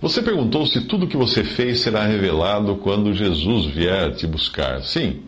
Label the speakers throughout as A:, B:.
A: Você perguntou se tudo o que você fez será revelado quando Jesus vier te buscar. Sim,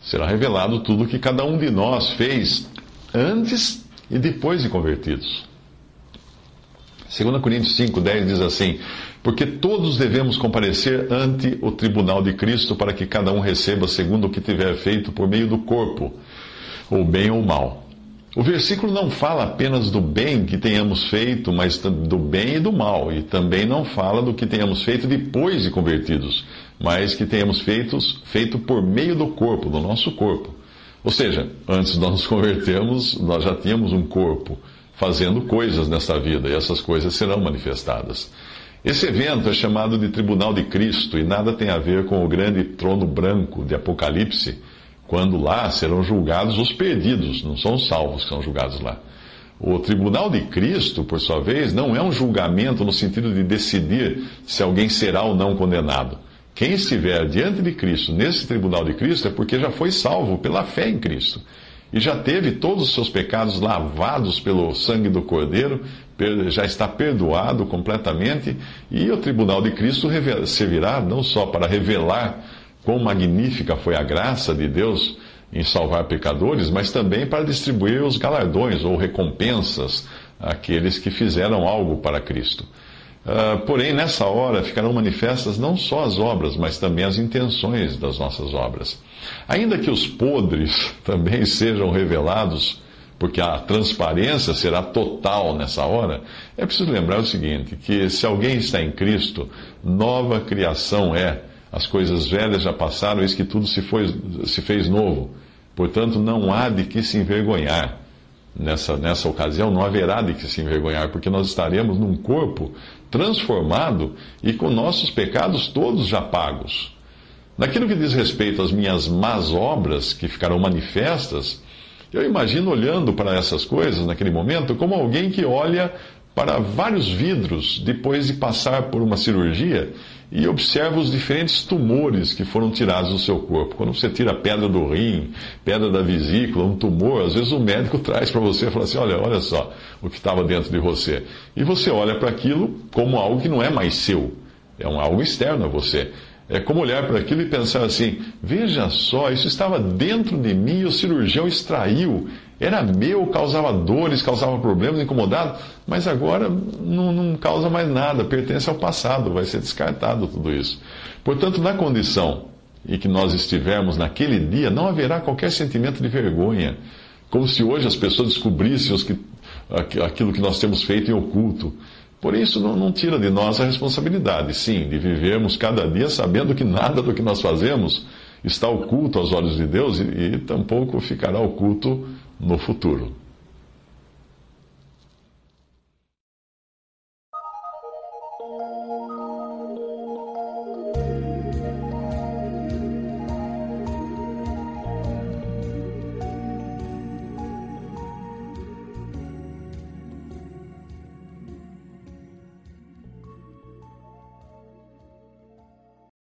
A: será revelado tudo o que cada um de nós fez antes e depois de convertidos. 2 Coríntios 5,10 diz assim: Porque todos devemos comparecer ante o tribunal de Cristo para que cada um receba segundo o que tiver feito por meio do corpo, ou bem ou mal. O versículo não fala apenas do bem que tenhamos feito, mas do bem e do mal. E também não fala do que tenhamos feito depois de convertidos, mas que tenhamos feito, feito por meio do corpo, do nosso corpo. Ou seja, antes de nós nos convertermos, nós já tínhamos um corpo fazendo coisas nessa vida, e essas coisas serão manifestadas. Esse evento é chamado de Tribunal de Cristo e nada tem a ver com o grande trono branco de Apocalipse quando lá serão julgados os perdidos, não são os salvos que são julgados lá. O tribunal de Cristo, por sua vez, não é um julgamento no sentido de decidir se alguém será ou não condenado. Quem estiver diante de Cristo, nesse tribunal de Cristo, é porque já foi salvo pela fé em Cristo. E já teve todos os seus pecados lavados pelo sangue do Cordeiro, já está perdoado completamente, e o tribunal de Cristo servirá não só para revelar quão magnífica foi a graça de Deus em salvar pecadores, mas também para distribuir os galardões ou recompensas àqueles que fizeram algo para Cristo. Uh, porém, nessa hora ficarão manifestas não só as obras, mas também as intenções das nossas obras. Ainda que os podres também sejam revelados, porque a transparência será total nessa hora, é preciso lembrar o seguinte: que se alguém está em Cristo, nova criação é as coisas velhas já passaram, eis que tudo se, foi, se fez novo. Portanto, não há de que se envergonhar. Nessa, nessa ocasião, não haverá de que se envergonhar, porque nós estaremos num corpo transformado e com nossos pecados todos já pagos. Naquilo que diz respeito às minhas más obras, que ficarão manifestas, eu imagino olhando para essas coisas naquele momento como alguém que olha para vários vidros depois de passar por uma cirurgia e observa os diferentes tumores que foram tirados do seu corpo. Quando você tira pedra do rim, pedra da vesícula, um tumor, às vezes o médico traz para você e fala assim: olha, olha só o que estava dentro de você. E você olha para aquilo como algo que não é mais seu, é um algo externo a você. É como olhar para aquilo e pensar assim: veja só, isso estava dentro de mim e o cirurgião extraiu. Era meu, causava dores, causava problemas, incomodado, mas agora não, não causa mais nada, pertence ao passado, vai ser descartado tudo isso. Portanto, na condição em que nós estivermos naquele dia, não haverá qualquer sentimento de vergonha, como se hoje as pessoas descobrissem que, aquilo que nós temos feito em oculto. Porém, isso não, não, tira de nós a responsabilidade, sim, de vivermos cada dia sabendo que nada do que nós fazemos está oculto aos olhos de Deus e, e tampouco ficará oculto no futuro.